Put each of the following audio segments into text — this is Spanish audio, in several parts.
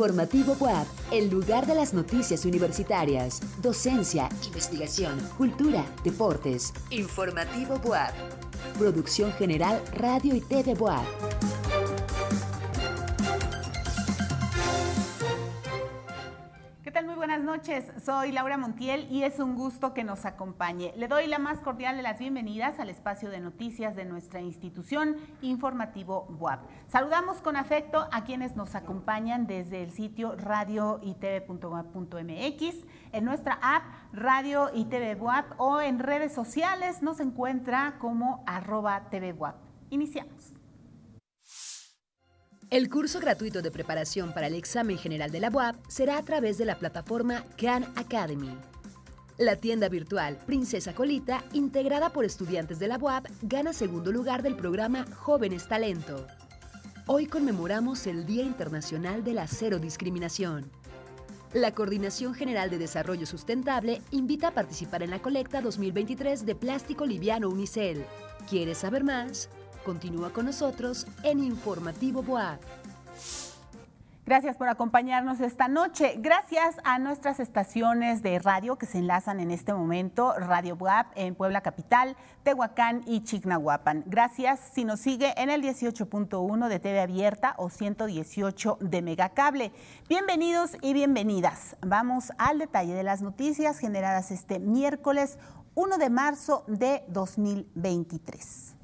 Informativo WAP, el lugar de las noticias universitarias, docencia, investigación, cultura, deportes. Informativo WAP. Producción General Radio y TV WAP. Noches. Soy Laura Montiel y es un gusto que nos acompañe. Le doy la más cordial de las bienvenidas al espacio de noticias de nuestra institución informativo WAP. Saludamos con afecto a quienes nos acompañan desde el sitio radio y en nuestra app Radio y TV WAP o en redes sociales nos encuentra como arroba TV. Iniciamos. El curso gratuito de preparación para el examen general de la UAP será a través de la plataforma Khan Academy. La tienda virtual Princesa Colita, integrada por estudiantes de la UAP, gana segundo lugar del programa Jóvenes Talento. Hoy conmemoramos el Día Internacional de la Cero Discriminación. La Coordinación General de Desarrollo Sustentable invita a participar en la colecta 2023 de plástico liviano Unicel. ¿Quieres saber más? Continúa con nosotros en Informativo Boa. Gracias por acompañarnos esta noche. Gracias a nuestras estaciones de radio que se enlazan en este momento, Radio WAP en Puebla Capital, Tehuacán y Chignahuapan. Gracias si nos sigue en el 18.1 de TV Abierta o 118 de Megacable. Bienvenidos y bienvenidas. Vamos al detalle de las noticias generadas este miércoles 1 de marzo de 2023.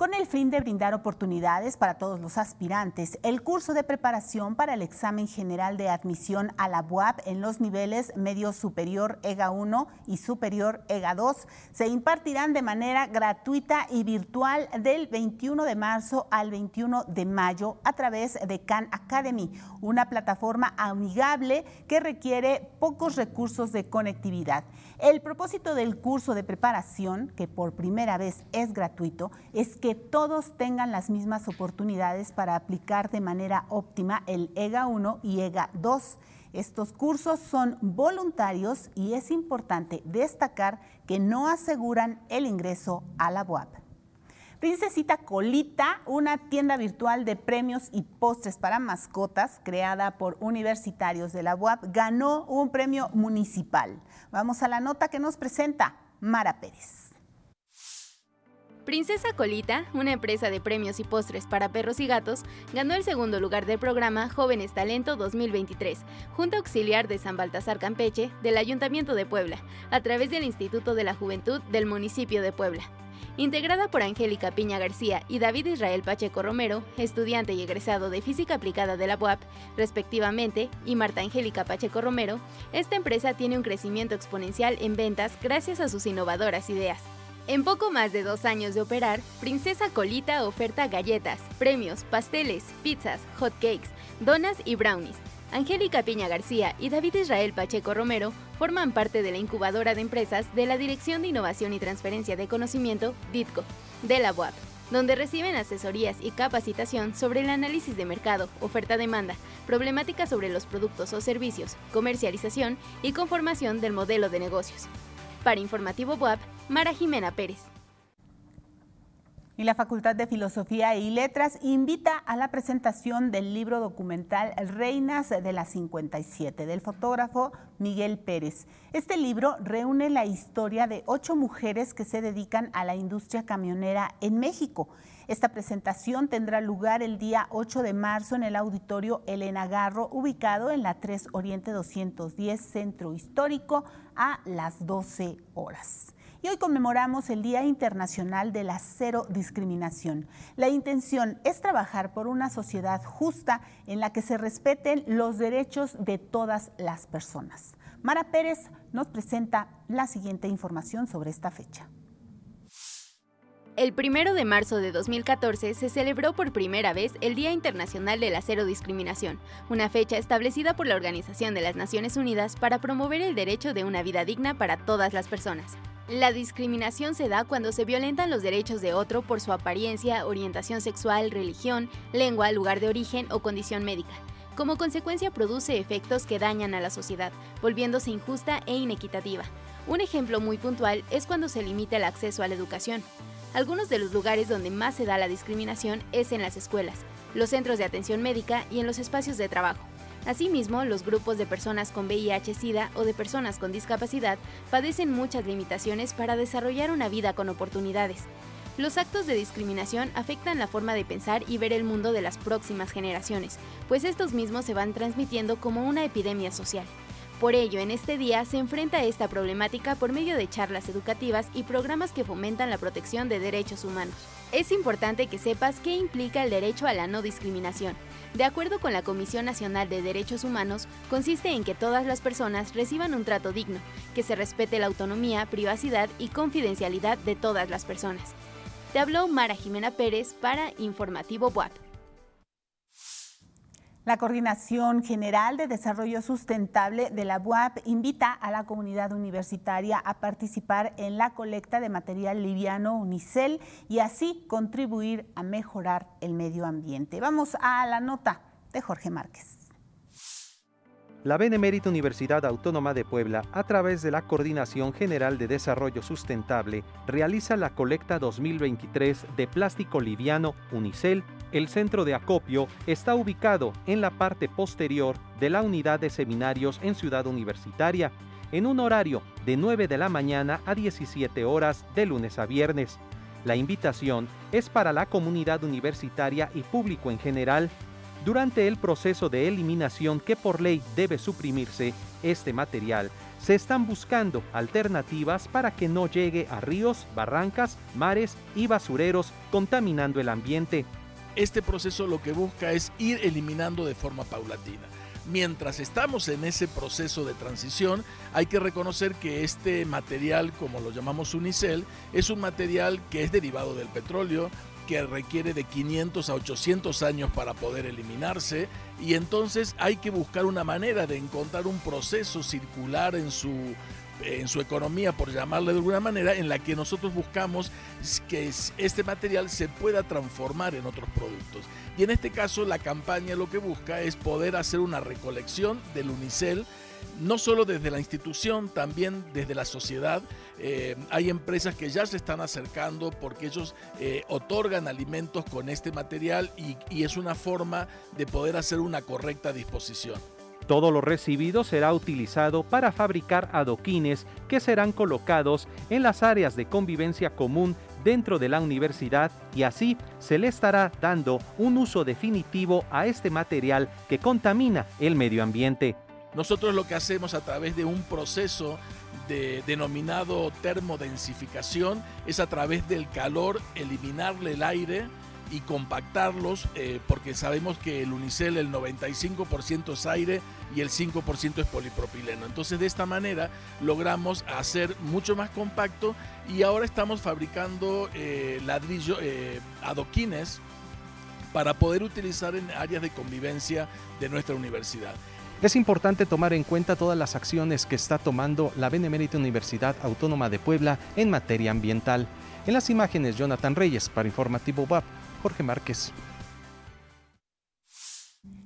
Con el fin de brindar oportunidades para todos los aspirantes, el curso de preparación para el examen general de admisión a la UAP en los niveles medio superior EGA 1 y superior EGA 2 se impartirán de manera gratuita y virtual del 21 de marzo al 21 de mayo a través de Khan Academy, una plataforma amigable que requiere pocos recursos de conectividad. El propósito del curso de preparación, que por primera vez es gratuito, es que todos tengan las mismas oportunidades para aplicar de manera óptima el EGA 1 y EGA 2. Estos cursos son voluntarios y es importante destacar que no aseguran el ingreso a la UAP. Princesita Colita, una tienda virtual de premios y postres para mascotas creada por universitarios de la UAP, ganó un premio municipal. Vamos a la nota que nos presenta Mara Pérez. Princesa Colita, una empresa de premios y postres para perros y gatos, ganó el segundo lugar del programa Jóvenes Talento 2023, Junta Auxiliar de San Baltasar Campeche del Ayuntamiento de Puebla, a través del Instituto de la Juventud del municipio de Puebla integrada por Angélica Piña García y David Israel Pacheco Romero, estudiante y egresado de Física Aplicada de la UAP, respectivamente, y Marta Angélica Pacheco Romero, esta empresa tiene un crecimiento exponencial en ventas gracias a sus innovadoras ideas. En poco más de dos años de operar, Princesa Colita oferta galletas, premios, pasteles, pizzas, hot cakes, donas y brownies, Angélica Piña García y David Israel Pacheco Romero forman parte de la incubadora de empresas de la Dirección de Innovación y Transferencia de Conocimiento, DITCO, de la UAP, donde reciben asesorías y capacitación sobre el análisis de mercado, oferta-demanda, problemáticas sobre los productos o servicios, comercialización y conformación del modelo de negocios. Para Informativo WAP, Mara Jimena Pérez y la Facultad de Filosofía y Letras invita a la presentación del libro documental Reinas de la 57 del fotógrafo Miguel Pérez. Este libro reúne la historia de ocho mujeres que se dedican a la industria camionera en México. Esta presentación tendrá lugar el día 8 de marzo en el auditorio Elena Garro, ubicado en la 3 Oriente 210 Centro Histórico a las 12 horas y hoy conmemoramos el Día Internacional de la Cero Discriminación. La intención es trabajar por una sociedad justa en la que se respeten los derechos de todas las personas. Mara Pérez nos presenta la siguiente información sobre esta fecha. El primero de marzo de 2014 se celebró por primera vez el Día Internacional de la Cero Discriminación, una fecha establecida por la Organización de las Naciones Unidas para promover el derecho de una vida digna para todas las personas. La discriminación se da cuando se violentan los derechos de otro por su apariencia, orientación sexual, religión, lengua, lugar de origen o condición médica. Como consecuencia produce efectos que dañan a la sociedad, volviéndose injusta e inequitativa. Un ejemplo muy puntual es cuando se limita el acceso a la educación. Algunos de los lugares donde más se da la discriminación es en las escuelas, los centros de atención médica y en los espacios de trabajo. Asimismo, los grupos de personas con VIH-Sida o de personas con discapacidad padecen muchas limitaciones para desarrollar una vida con oportunidades. Los actos de discriminación afectan la forma de pensar y ver el mundo de las próximas generaciones, pues estos mismos se van transmitiendo como una epidemia social. Por ello, en este día se enfrenta esta problemática por medio de charlas educativas y programas que fomentan la protección de derechos humanos. Es importante que sepas qué implica el derecho a la no discriminación. De acuerdo con la Comisión Nacional de Derechos Humanos, consiste en que todas las personas reciban un trato digno, que se respete la autonomía, privacidad y confidencialidad de todas las personas. Te habló Mara Jimena Pérez para Informativo WAP. La Coordinación General de Desarrollo Sustentable de la UAP invita a la comunidad universitaria a participar en la colecta de material liviano Unicel y así contribuir a mejorar el medio ambiente. Vamos a la nota de Jorge Márquez. La Benemérita Universidad Autónoma de Puebla, a través de la Coordinación General de Desarrollo Sustentable, realiza la colecta 2023 de plástico liviano Unicel el centro de acopio está ubicado en la parte posterior de la unidad de seminarios en Ciudad Universitaria, en un horario de 9 de la mañana a 17 horas de lunes a viernes. La invitación es para la comunidad universitaria y público en general. Durante el proceso de eliminación que por ley debe suprimirse este material, se están buscando alternativas para que no llegue a ríos, barrancas, mares y basureros contaminando el ambiente este proceso lo que busca es ir eliminando de forma paulatina. Mientras estamos en ese proceso de transición, hay que reconocer que este material, como lo llamamos unicel, es un material que es derivado del petróleo, que requiere de 500 a 800 años para poder eliminarse y entonces hay que buscar una manera de encontrar un proceso circular en su en su economía, por llamarle de alguna manera, en la que nosotros buscamos que este material se pueda transformar en otros productos. Y en este caso la campaña lo que busca es poder hacer una recolección del unicel, no solo desde la institución, también desde la sociedad. Eh, hay empresas que ya se están acercando porque ellos eh, otorgan alimentos con este material y es una forma de poder hacer una correcta disposición. Todo lo recibido será utilizado para fabricar adoquines que serán colocados en las áreas de convivencia común dentro de la universidad y así se le estará dando un uso definitivo a este material que contamina el medio ambiente. Nosotros lo que hacemos a través de un proceso de, denominado termodensificación es a través del calor eliminarle el aire y compactarlos, eh, porque sabemos que el unicel el 95% es aire y el 5% es polipropileno. Entonces de esta manera logramos hacer mucho más compacto y ahora estamos fabricando eh, ladrillo, eh, adoquines para poder utilizar en áreas de convivencia de nuestra universidad. Es importante tomar en cuenta todas las acciones que está tomando la Benemérita Universidad Autónoma de Puebla en materia ambiental. En las imágenes, Jonathan Reyes para Informativo WAP. Jorge Márquez.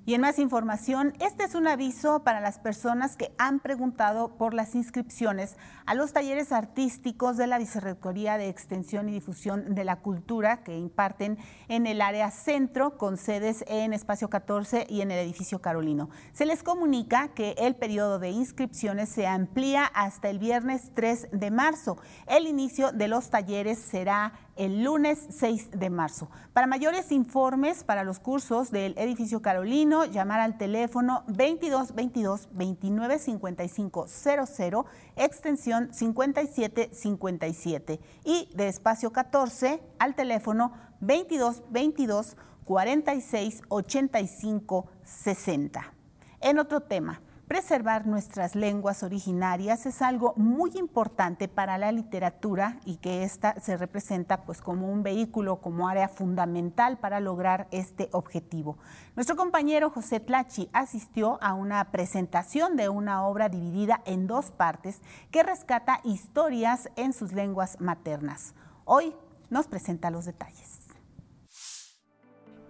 Y en más información, este es un aviso para las personas que han preguntado por las inscripciones a los talleres artísticos de la Vicerrectoría de Extensión y Difusión de la Cultura que imparten en el área centro con sedes en Espacio 14 y en el edificio Carolino. Se les comunica que el periodo de inscripciones se amplía hasta el viernes 3 de marzo. El inicio de los talleres será el lunes 6 de marzo. Para mayores informes para los cursos del edificio Carolino, llamar al teléfono 2222 295500 extensión 5757 y de espacio 14 al teléfono 2222 46 85 60. En otro tema, Preservar nuestras lenguas originarias es algo muy importante para la literatura y que ésta se representa pues como un vehículo, como área fundamental para lograr este objetivo. Nuestro compañero José Tlachi asistió a una presentación de una obra dividida en dos partes que rescata historias en sus lenguas maternas. Hoy nos presenta los detalles.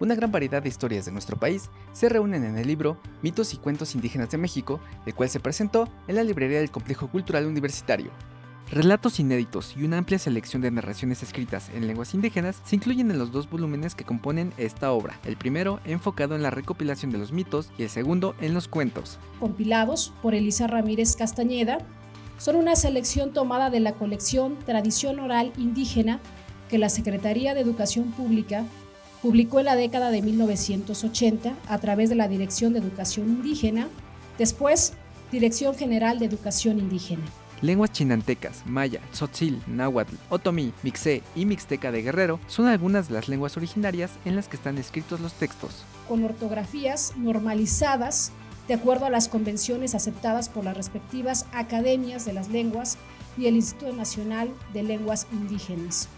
Una gran variedad de historias de nuestro país se reúnen en el libro Mitos y Cuentos Indígenas de México, el cual se presentó en la librería del Complejo Cultural Universitario. Relatos inéditos y una amplia selección de narraciones escritas en lenguas indígenas se incluyen en los dos volúmenes que componen esta obra, el primero enfocado en la recopilación de los mitos y el segundo en los cuentos. Compilados por Elisa Ramírez Castañeda, son una selección tomada de la colección Tradición Oral Indígena que la Secretaría de Educación Pública publicó en la década de 1980 a través de la Dirección de Educación Indígena, después Dirección General de Educación Indígena. Lenguas chinantecas, maya, tzotzil, náhuatl, otomí, mixé y mixteca de Guerrero son algunas de las lenguas originarias en las que están escritos los textos. Con ortografías normalizadas de acuerdo a las convenciones aceptadas por las respectivas academias de las lenguas y el Instituto Nacional de Lenguas Indígenas.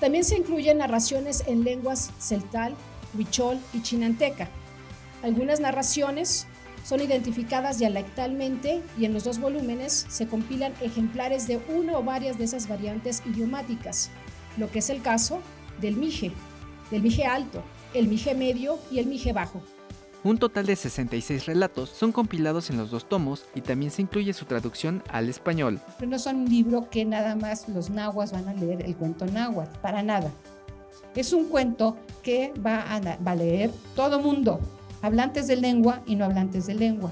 También se incluyen narraciones en lenguas celtal, huichol y chinanteca. Algunas narraciones son identificadas dialectalmente y en los dos volúmenes se compilan ejemplares de una o varias de esas variantes idiomáticas, lo que es el caso del mije, del mije alto, el mije medio y el mije bajo. Un total de 66 relatos son compilados en los dos tomos y también se incluye su traducción al español. no son un libro que nada más los nahuas van a leer el cuento náhuatl, para nada. Es un cuento que va a, va a leer todo mundo, hablantes de lengua y no hablantes de lengua.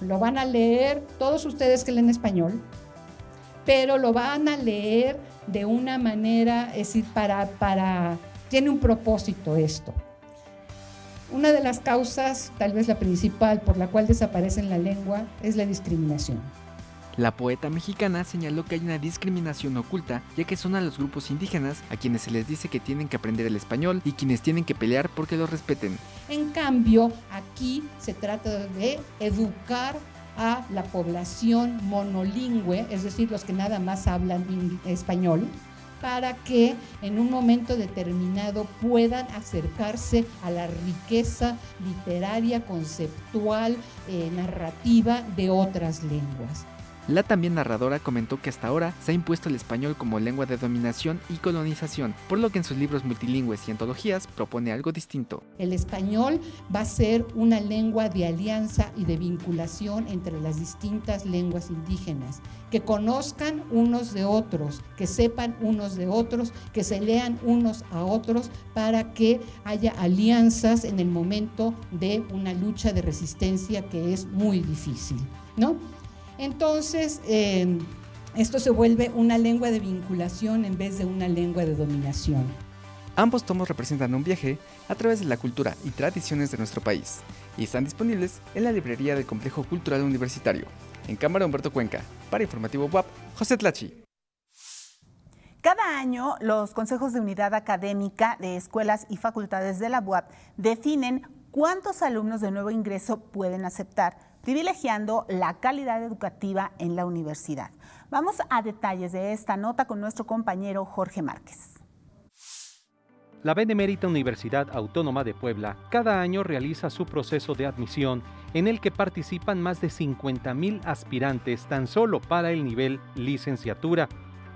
Lo van a leer todos ustedes que leen español, pero lo van a leer de una manera, es decir, para, para, tiene un propósito esto. Una de las causas, tal vez la principal, por la cual desaparece la lengua es la discriminación. La poeta mexicana señaló que hay una discriminación oculta, ya que son a los grupos indígenas a quienes se les dice que tienen que aprender el español y quienes tienen que pelear porque lo respeten. En cambio, aquí se trata de educar a la población monolingüe, es decir, los que nada más hablan español, para que en un momento determinado puedan acercarse a la riqueza literaria, conceptual, eh, narrativa de otras lenguas. La también narradora comentó que hasta ahora se ha impuesto el español como lengua de dominación y colonización, por lo que en sus libros multilingües y antologías propone algo distinto. El español va a ser una lengua de alianza y de vinculación entre las distintas lenguas indígenas, que conozcan unos de otros, que sepan unos de otros, que se lean unos a otros para que haya alianzas en el momento de una lucha de resistencia que es muy difícil, ¿no? Entonces, eh, esto se vuelve una lengua de vinculación en vez de una lengua de dominación. Ambos tomos representan un viaje a través de la cultura y tradiciones de nuestro país y están disponibles en la librería del Complejo Cultural Universitario. En Cámara Humberto Cuenca, para Informativo WAP, José Tlachi. Cada año, los consejos de unidad académica de escuelas y facultades de la UAP definen cuántos alumnos de nuevo ingreso pueden aceptar privilegiando la calidad educativa en la universidad. Vamos a detalles de esta nota con nuestro compañero Jorge Márquez. La Benemérita Universidad Autónoma de Puebla cada año realiza su proceso de admisión en el que participan más de 50.000 aspirantes tan solo para el nivel licenciatura.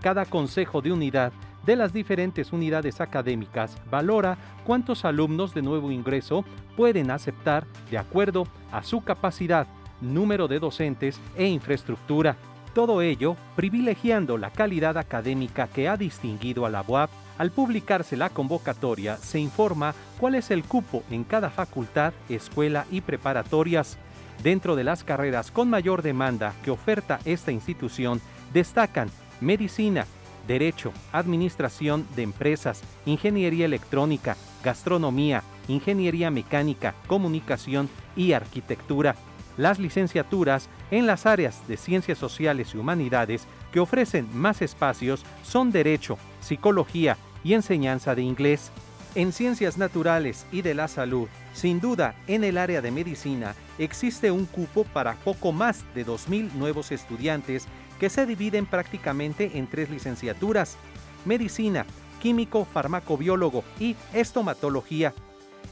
Cada consejo de unidad de las diferentes unidades académicas valora cuántos alumnos de nuevo ingreso pueden aceptar de acuerdo a su capacidad, número de docentes e infraestructura. Todo ello privilegiando la calidad académica que ha distinguido a la UAP. Al publicarse la convocatoria se informa cuál es el cupo en cada facultad, escuela y preparatorias. Dentro de las carreras con mayor demanda que oferta esta institución destacan medicina, Derecho, Administración de Empresas, Ingeniería Electrónica, Gastronomía, Ingeniería Mecánica, Comunicación y Arquitectura. Las licenciaturas en las áreas de Ciencias Sociales y Humanidades que ofrecen más espacios son Derecho, Psicología y Enseñanza de Inglés. En Ciencias Naturales y de la Salud, sin duda, en el área de medicina existe un cupo para poco más de 2.000 nuevos estudiantes que se dividen prácticamente en tres licenciaturas, medicina, químico, farmacobiólogo y estomatología.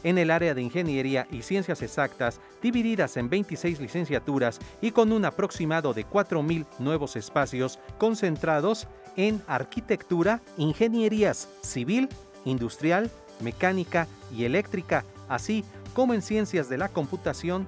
En el área de ingeniería y ciencias exactas, divididas en 26 licenciaturas y con un aproximado de 4.000 nuevos espacios concentrados en arquitectura, ingenierías civil, industrial, mecánica y eléctrica, así como en ciencias de la computación,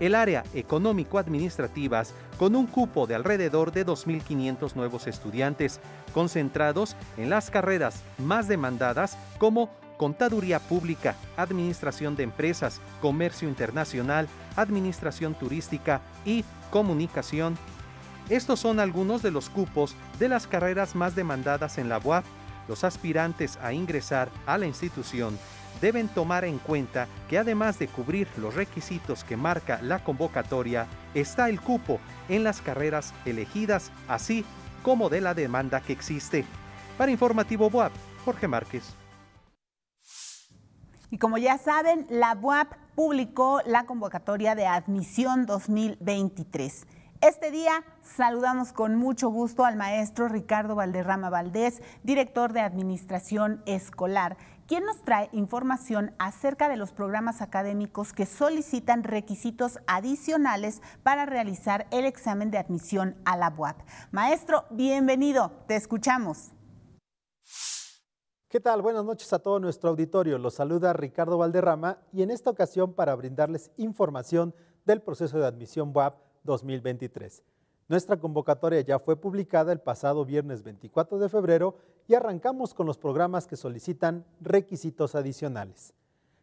el área económico-administrativas con un cupo de alrededor de 2.500 nuevos estudiantes, concentrados en las carreras más demandadas como Contaduría Pública, Administración de Empresas, Comercio Internacional, Administración Turística y Comunicación. Estos son algunos de los cupos de las carreras más demandadas en la UAP. Los aspirantes a ingresar a la institución deben tomar en cuenta que además de cubrir los requisitos que marca la convocatoria, está el cupo en las carreras elegidas, así como de la demanda que existe. Para Informativo BUAP, Jorge Márquez. Y como ya saben, la BUAP publicó la convocatoria de admisión 2023. Este día saludamos con mucho gusto al maestro Ricardo Valderrama Valdés, director de Administración Escolar, quien nos trae información acerca de los programas académicos que solicitan requisitos adicionales para realizar el examen de admisión a la UAP. Maestro, bienvenido, te escuchamos. ¿Qué tal? Buenas noches a todo nuestro auditorio. Los saluda Ricardo Valderrama y en esta ocasión para brindarles información del proceso de admisión WAP 2023. Nuestra convocatoria ya fue publicada el pasado viernes 24 de febrero y arrancamos con los programas que solicitan requisitos adicionales.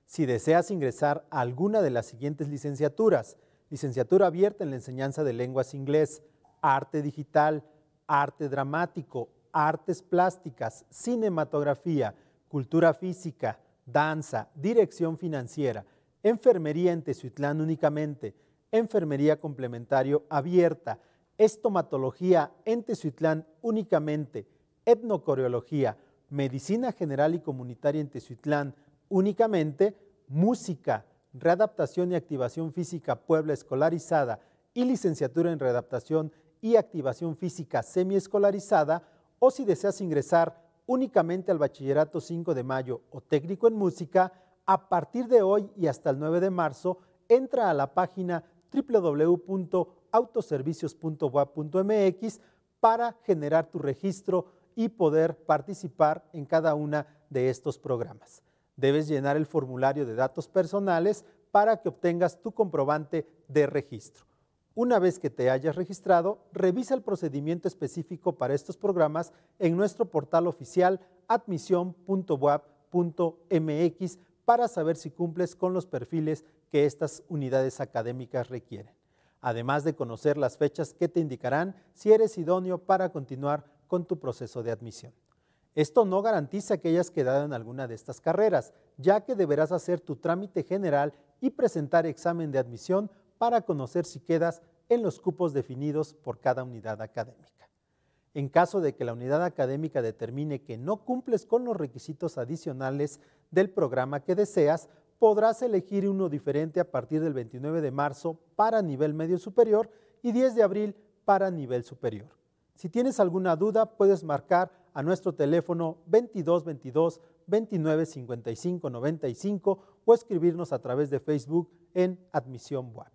Si deseas ingresar a alguna de las siguientes licenciaturas, licenciatura abierta en la enseñanza de lenguas inglés, arte digital, arte dramático, artes plásticas, cinematografía, cultura física, danza, dirección financiera, enfermería en Tezuitlán únicamente, enfermería complementario abierta, estomatología en Tezuitlán únicamente, etnocoreología, medicina general y comunitaria en Tezuitlán únicamente, música, readaptación y activación física Puebla escolarizada y licenciatura en readaptación y activación física semiescolarizada, o si deseas ingresar únicamente al Bachillerato 5 de Mayo o técnico en música, a partir de hoy y hasta el 9 de marzo, entra a la página www.autoservicios.wap.mx para generar tu registro y poder participar en cada una de estos programas. Debes llenar el formulario de datos personales para que obtengas tu comprobante de registro. Una vez que te hayas registrado, revisa el procedimiento específico para estos programas en nuestro portal oficial admisión.wap.mx para saber si cumples con los perfiles que estas unidades académicas requieren, además de conocer las fechas que te indicarán si eres idóneo para continuar con tu proceso de admisión. Esto no garantiza que hayas quedado en alguna de estas carreras, ya que deberás hacer tu trámite general y presentar examen de admisión para conocer si quedas en los cupos definidos por cada unidad académica. En caso de que la unidad académica determine que no cumples con los requisitos adicionales del programa que deseas, podrás elegir uno diferente a partir del 29 de marzo para nivel medio superior y 10 de abril para nivel superior. Si tienes alguna duda, puedes marcar a nuestro teléfono 2222 29 55 95 o escribirnos a través de Facebook en Admisión WAP.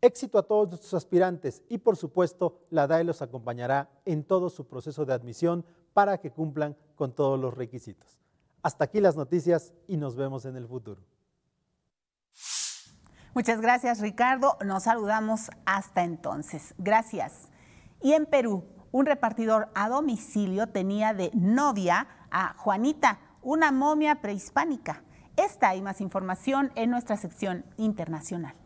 Éxito a todos nuestros aspirantes y por supuesto la DAE los acompañará en todo su proceso de admisión para que cumplan con todos los requisitos. Hasta aquí las noticias y nos vemos en el futuro. Muchas gracias Ricardo, nos saludamos hasta entonces. Gracias. Y en Perú, un repartidor a domicilio tenía de novia a Juanita, una momia prehispánica. Esta y más información en nuestra sección internacional.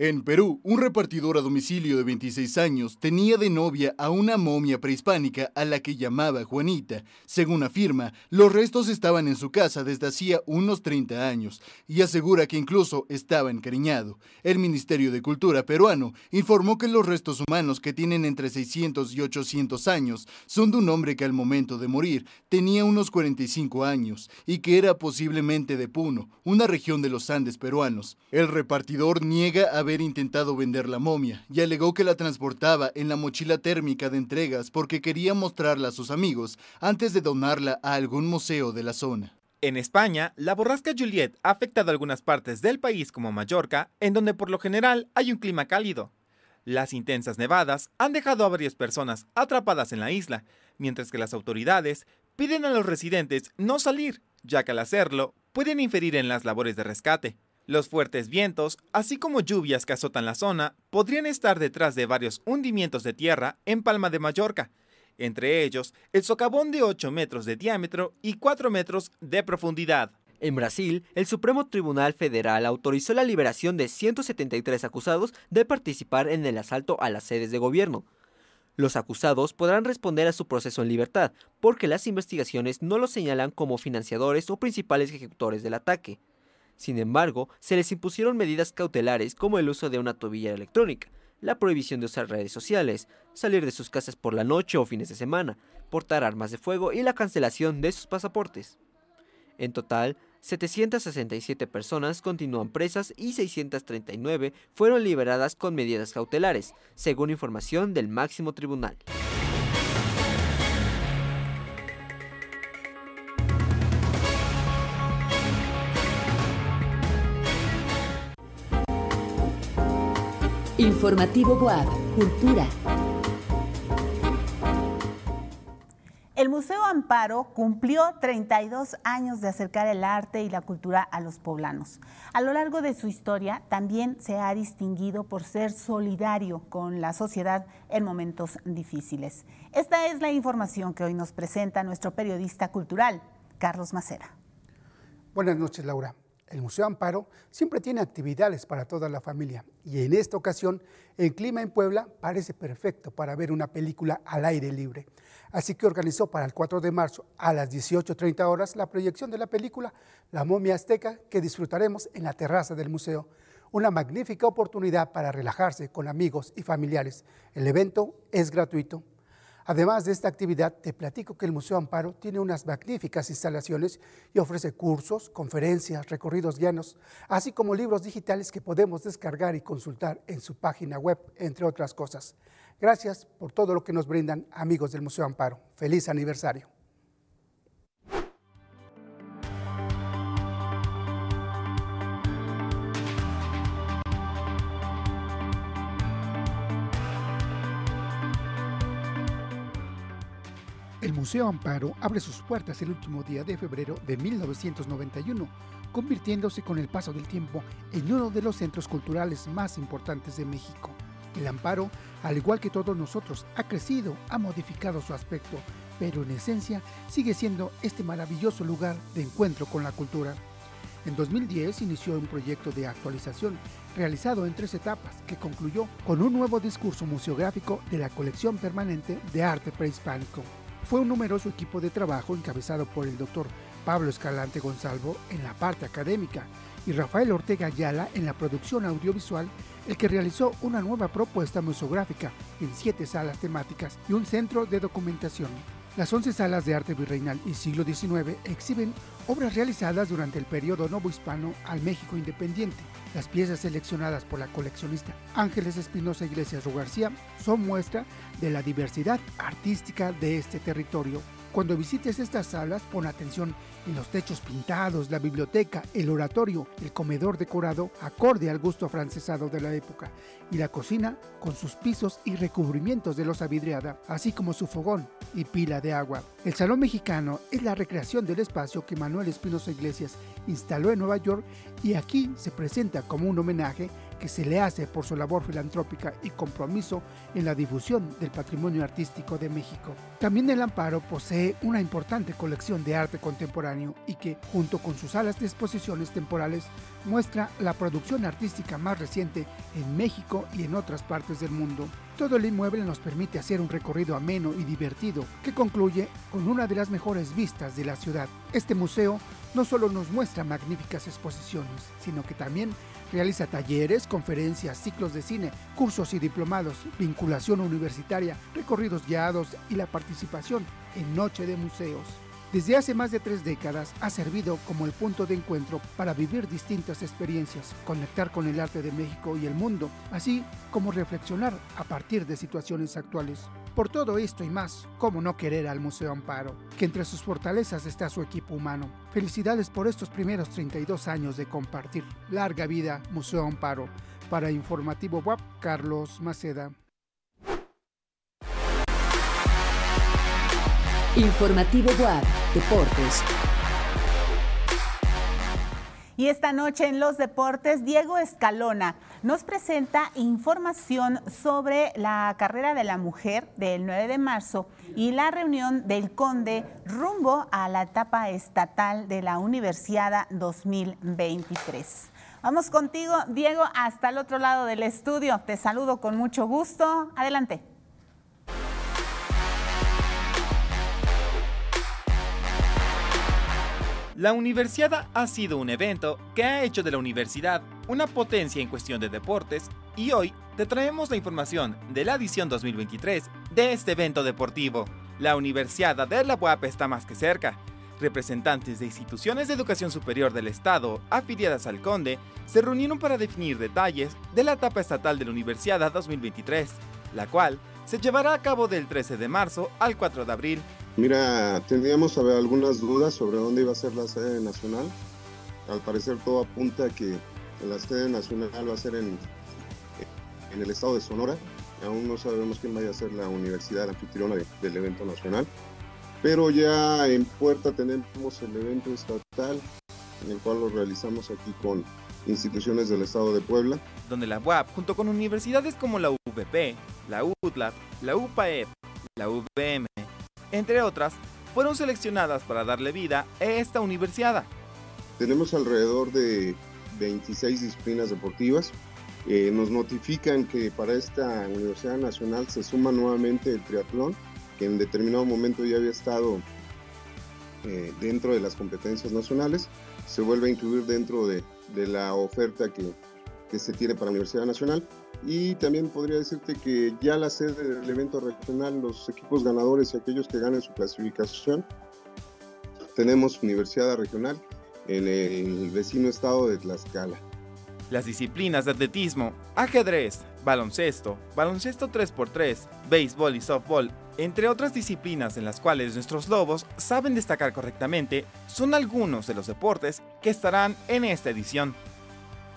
En Perú, un repartidor a domicilio de 26 años tenía de novia a una momia prehispánica a la que llamaba Juanita. Según afirma, los restos estaban en su casa desde hacía unos 30 años y asegura que incluso estaba encariñado. El Ministerio de Cultura peruano informó que los restos humanos que tienen entre 600 y 800 años son de un hombre que al momento de morir tenía unos 45 años y que era posiblemente de Puno, una región de los Andes peruanos. El repartidor niega a haber intentado vender la momia y alegó que la transportaba en la mochila térmica de entregas porque quería mostrarla a sus amigos antes de donarla a algún museo de la zona. En España, la borrasca Juliet ha afectado algunas partes del país como Mallorca, en donde por lo general hay un clima cálido. Las intensas nevadas han dejado a varias personas atrapadas en la isla, mientras que las autoridades piden a los residentes no salir, ya que al hacerlo pueden inferir en las labores de rescate. Los fuertes vientos, así como lluvias que azotan la zona, podrían estar detrás de varios hundimientos de tierra en Palma de Mallorca, entre ellos el socavón de 8 metros de diámetro y 4 metros de profundidad. En Brasil, el Supremo Tribunal Federal autorizó la liberación de 173 acusados de participar en el asalto a las sedes de gobierno. Los acusados podrán responder a su proceso en libertad, porque las investigaciones no los señalan como financiadores o principales ejecutores del ataque. Sin embargo, se les impusieron medidas cautelares como el uso de una tobilla electrónica, la prohibición de usar redes sociales, salir de sus casas por la noche o fines de semana, portar armas de fuego y la cancelación de sus pasaportes. En total, 767 personas continúan presas y 639 fueron liberadas con medidas cautelares, según información del máximo tribunal. Informativo Boab, Cultura. El Museo Amparo cumplió 32 años de acercar el arte y la cultura a los poblanos. A lo largo de su historia también se ha distinguido por ser solidario con la sociedad en momentos difíciles. Esta es la información que hoy nos presenta nuestro periodista cultural, Carlos Macera. Buenas noches, Laura. El Museo Amparo siempre tiene actividades para toda la familia y en esta ocasión el clima en Puebla parece perfecto para ver una película al aire libre. Así que organizó para el 4 de marzo a las 18.30 horas la proyección de la película La momia azteca que disfrutaremos en la terraza del museo. Una magnífica oportunidad para relajarse con amigos y familiares. El evento es gratuito. Además de esta actividad, te platico que el Museo Amparo tiene unas magníficas instalaciones y ofrece cursos, conferencias, recorridos llanos, así como libros digitales que podemos descargar y consultar en su página web, entre otras cosas. Gracias por todo lo que nos brindan amigos del Museo Amparo. Feliz aniversario. El Museo Amparo abre sus puertas el último día de febrero de 1991, convirtiéndose con el paso del tiempo en uno de los centros culturales más importantes de México. El amparo, al igual que todos nosotros, ha crecido, ha modificado su aspecto, pero en esencia sigue siendo este maravilloso lugar de encuentro con la cultura. En 2010 inició un proyecto de actualización realizado en tres etapas que concluyó con un nuevo discurso museográfico de la colección permanente de arte prehispánico. Fue un numeroso equipo de trabajo encabezado por el doctor Pablo Escalante Gonzalvo en la parte académica y Rafael Ortega Ayala en la producción audiovisual el que realizó una nueva propuesta museográfica en siete salas temáticas y un centro de documentación. Las 11 salas de arte virreinal y siglo XIX exhiben obras realizadas durante el periodo novohispano al México independiente. Las piezas seleccionadas por la coleccionista Ángeles Espinosa Iglesias Rugarcía son muestra de la diversidad artística de este territorio. Cuando visites estas salas, pon atención en los techos pintados, la biblioteca, el oratorio, el comedor decorado acorde al gusto francesado de la época y la cocina con sus pisos y recubrimientos de losa vidriada, así como su fogón y pila de agua. El Salón Mexicano es la recreación del espacio que Manuel Espinosa Iglesias instaló en Nueva York y aquí se presenta como un homenaje que se le hace por su labor filantrópica y compromiso en la difusión del patrimonio artístico de México. También el Amparo posee una importante colección de arte contemporáneo y que, junto con sus salas de exposiciones temporales, muestra la producción artística más reciente en México y en otras partes del mundo. Todo el inmueble nos permite hacer un recorrido ameno y divertido que concluye con una de las mejores vistas de la ciudad. Este museo no solo nos muestra magníficas exposiciones, sino que también realiza talleres, conferencias, ciclos de cine, cursos y diplomados, vinculación universitaria, recorridos guiados y la participación en Noche de Museos. Desde hace más de tres décadas ha servido como el punto de encuentro para vivir distintas experiencias, conectar con el arte de México y el mundo, así como reflexionar a partir de situaciones actuales. Por todo esto y más, ¿cómo no querer al Museo Amparo? Que entre sus fortalezas está su equipo humano. Felicidades por estos primeros 32 años de compartir. Larga vida, Museo Amparo. Para Informativo WAP, Carlos Maceda. Informativo WAP, Deportes. Y esta noche en los deportes, Diego Escalona nos presenta información sobre la carrera de la mujer del 9 de marzo y la reunión del Conde rumbo a la etapa estatal de la Universidad 2023. Vamos contigo, Diego, hasta el otro lado del estudio. Te saludo con mucho gusto. Adelante. La Universidad ha sido un evento que ha hecho de la universidad una potencia en cuestión de deportes y hoy te traemos la información de la edición 2023 de este evento deportivo. La Universidad de la UAP está más que cerca. Representantes de instituciones de educación superior del Estado afiliadas al Conde se reunieron para definir detalles de la etapa estatal de la Universidad 2023, la cual se llevará a cabo del 13 de marzo al 4 de abril Mira, tendríamos algunas dudas sobre dónde iba a ser la sede nacional. Al parecer todo apunta a que la sede nacional va a ser en, en el estado de Sonora. Aún no sabemos quién vaya a ser la universidad anfitriona del evento nacional. Pero ya en puerta tenemos el evento estatal, en el cual lo realizamos aquí con instituciones del estado de Puebla. Donde la UAP, junto con universidades como la UVP, la UTLAP, la UPAEP, la UVM, entre otras, fueron seleccionadas para darle vida a esta universidad. Tenemos alrededor de 26 disciplinas deportivas. Eh, nos notifican que para esta Universidad Nacional se suma nuevamente el triatlón, que en determinado momento ya había estado eh, dentro de las competencias nacionales. Se vuelve a incluir dentro de, la oferta que, que se tiene para la Universidad Nacional. Y también podría decirte que ya la sede del evento regional, los equipos ganadores y aquellos que ganen su clasificación, tenemos Universidad Regional en el vecino estado de Tlaxcala. Las disciplinas de atletismo, ajedrez, baloncesto, baloncesto 3x3, béisbol y softball, entre otras disciplinas en las cuales nuestros lobos saben destacar correctamente, son algunos de los deportes que estarán en esta edición.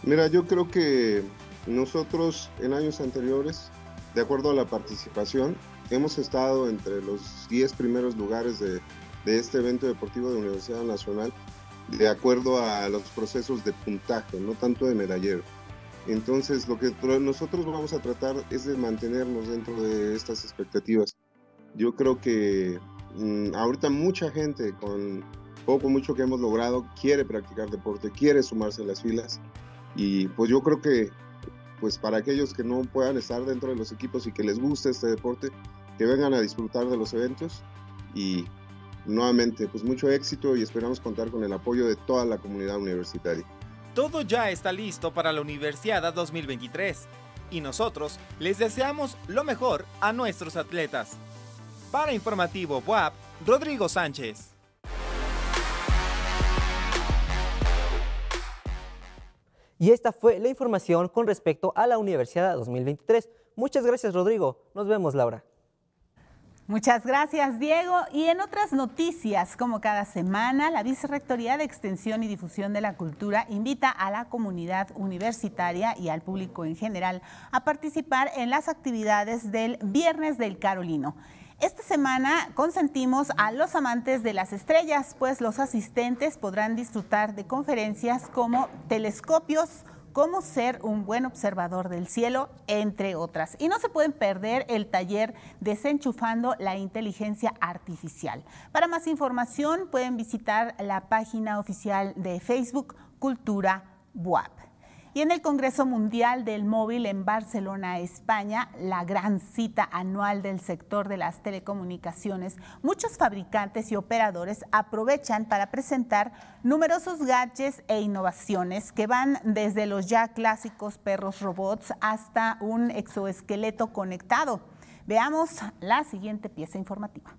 Mira, yo creo que nosotros en años anteriores, de acuerdo a la participación, hemos estado entre los 10 primeros lugares de, este evento deportivo de Universidad Nacional, de acuerdo a los procesos de puntaje, no tanto de medallero. Entonces, lo que nosotros vamos a tratar es de mantenernos dentro de estas expectativas. Yo creo que mm, ahorita mucha gente, con poco mucho que hemos logrado, quiere practicar deporte, quiere sumarse a las filas. Y pues yo creo que pues para aquellos que no puedan estar dentro de los equipos y que les guste este deporte, que vengan a disfrutar de los eventos y nuevamente pues mucho éxito y esperamos contar con el apoyo de toda la comunidad universitaria. Todo ya está listo para la Universidad 2023 y nosotros les deseamos lo mejor a nuestros atletas. Para Informativo WAP, Rodrigo Sánchez. Y esta fue la información con respecto a la Universidad 2023. Muchas gracias, Rodrigo. Nos vemos, Laura. Muchas gracias, Diego. Y en otras noticias, como cada semana, la Vicerrectoría de Extensión y Difusión de la Cultura invita a la comunidad universitaria y al público en general a participar en las actividades del Viernes del Carolino. Esta semana consentimos a los amantes de las estrellas, pues los asistentes podrán disfrutar de conferencias como telescopios, cómo ser un buen observador del cielo, entre otras. Y no se pueden perder el taller Desenchufando la Inteligencia Artificial. Para más información pueden visitar la página oficial de Facebook Cultura BUAP. Y en el Congreso Mundial del Móvil en Barcelona, España, la gran cita anual del sector de las telecomunicaciones, muchos fabricantes y operadores aprovechan para presentar numerosos gadgets e innovaciones que van desde los ya clásicos perros robots hasta un exoesqueleto conectado. Veamos la siguiente pieza informativa.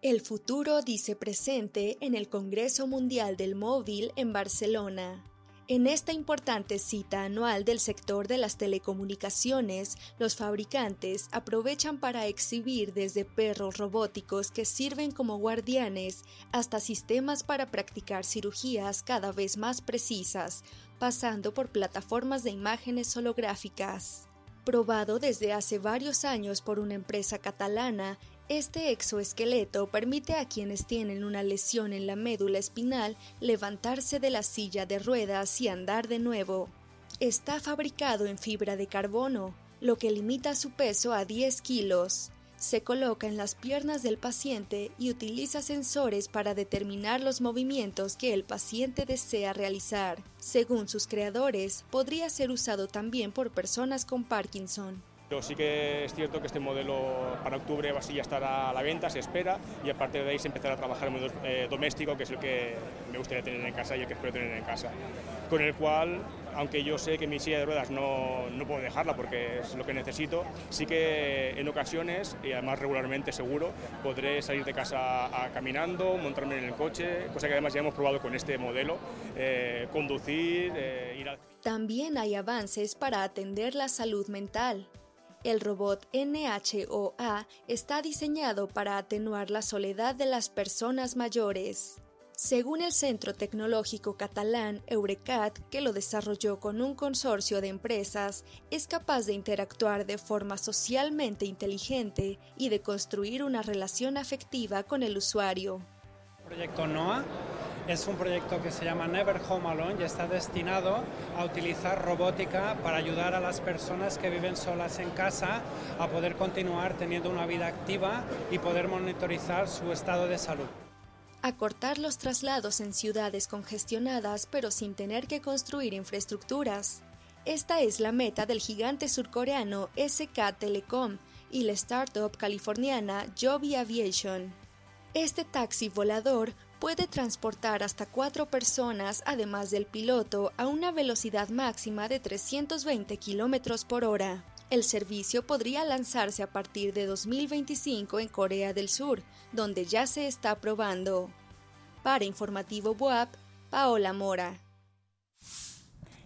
El futuro dice presente en el Congreso Mundial del Móvil en Barcelona. En esta importante cita anual del sector de las telecomunicaciones, los fabricantes aprovechan para exhibir desde perros robóticos que sirven como guardianes hasta sistemas para practicar cirugías cada vez más precisas, pasando por plataformas de imágenes holográficas. Probado desde hace varios años por una empresa catalana, este exoesqueleto permite a quienes tienen una lesión en la médula espinal levantarse de la silla de ruedas y andar de nuevo. Está fabricado en fibra de carbono, lo que limita su peso a 10 kilos. Se coloca en las piernas del paciente y utiliza sensores para determinar los movimientos que el paciente desea realizar. Según sus creadores, podría ser usado también por personas con Parkinson. Pero sí que es cierto que este modelo para octubre así ya estará a la venta, se espera, y a partir de ahí se empezará a trabajar el modelo eh, doméstico, que es el que me gustaría tener en casa y el que espero tener en casa. Con el cual, aunque yo sé que mi silla de ruedas no, no puedo dejarla porque es lo que necesito, sí que en ocasiones, y además regularmente seguro, podré salir de casa a, caminando, montarme en el coche, cosa que además ya hemos probado con este modelo, eh, conducir, eh, ir al... También hay avances para atender la salud mental. El robot NHOA está diseñado para atenuar la soledad de las personas mayores. Según el Centro Tecnológico Catalán Eurecat, que lo desarrolló con un consorcio de empresas, es capaz de interactuar de forma socialmente inteligente y de construir una relación afectiva con el usuario. proyecto NOAA es un proyecto que se llama Never Home Alone y está destinado a utilizar robótica para ayudar a las personas que viven solas en casa a poder continuar teniendo una vida activa y poder monitorizar su estado de salud. Acortar los traslados en ciudades congestionadas pero sin tener que construir infraestructuras. Esta es la meta del gigante surcoreano SK Telecom y la startup californiana Joby Aviation. Este taxi volador puede transportar hasta cuatro personas, además del piloto, a una velocidad máxima de 320 km por hora. El servicio podría lanzarse a partir de 2025 en Corea del Sur, donde ya se está probando. Para Informativo WAP, Paola Mora.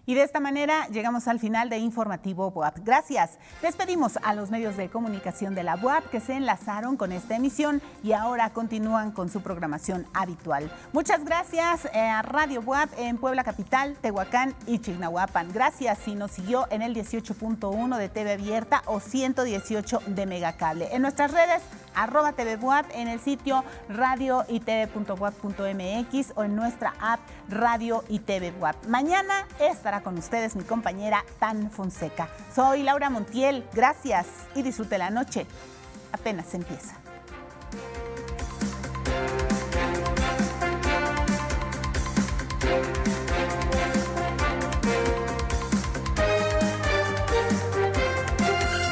Y de esta manera llegamos al final de Informativo BUAP. Gracias. Despedimos a los medios de comunicación de la BUAP que se enlazaron con esta emisión y ahora continúan con su programación habitual. Muchas gracias eh, a Radio BUAP en Puebla Capital, Tehuacán y Chignahuapan. Gracias si nos siguió en el 18.1 de TV Abierta o 118 de Megacable. En nuestras redes, arroba TV BUAP, en el sitio radio y o en nuestra app Radio y TV BUAP. Mañana con ustedes mi compañera Tan Fonseca. Soy Laura Montiel, gracias y disfrute la noche. Apenas empieza.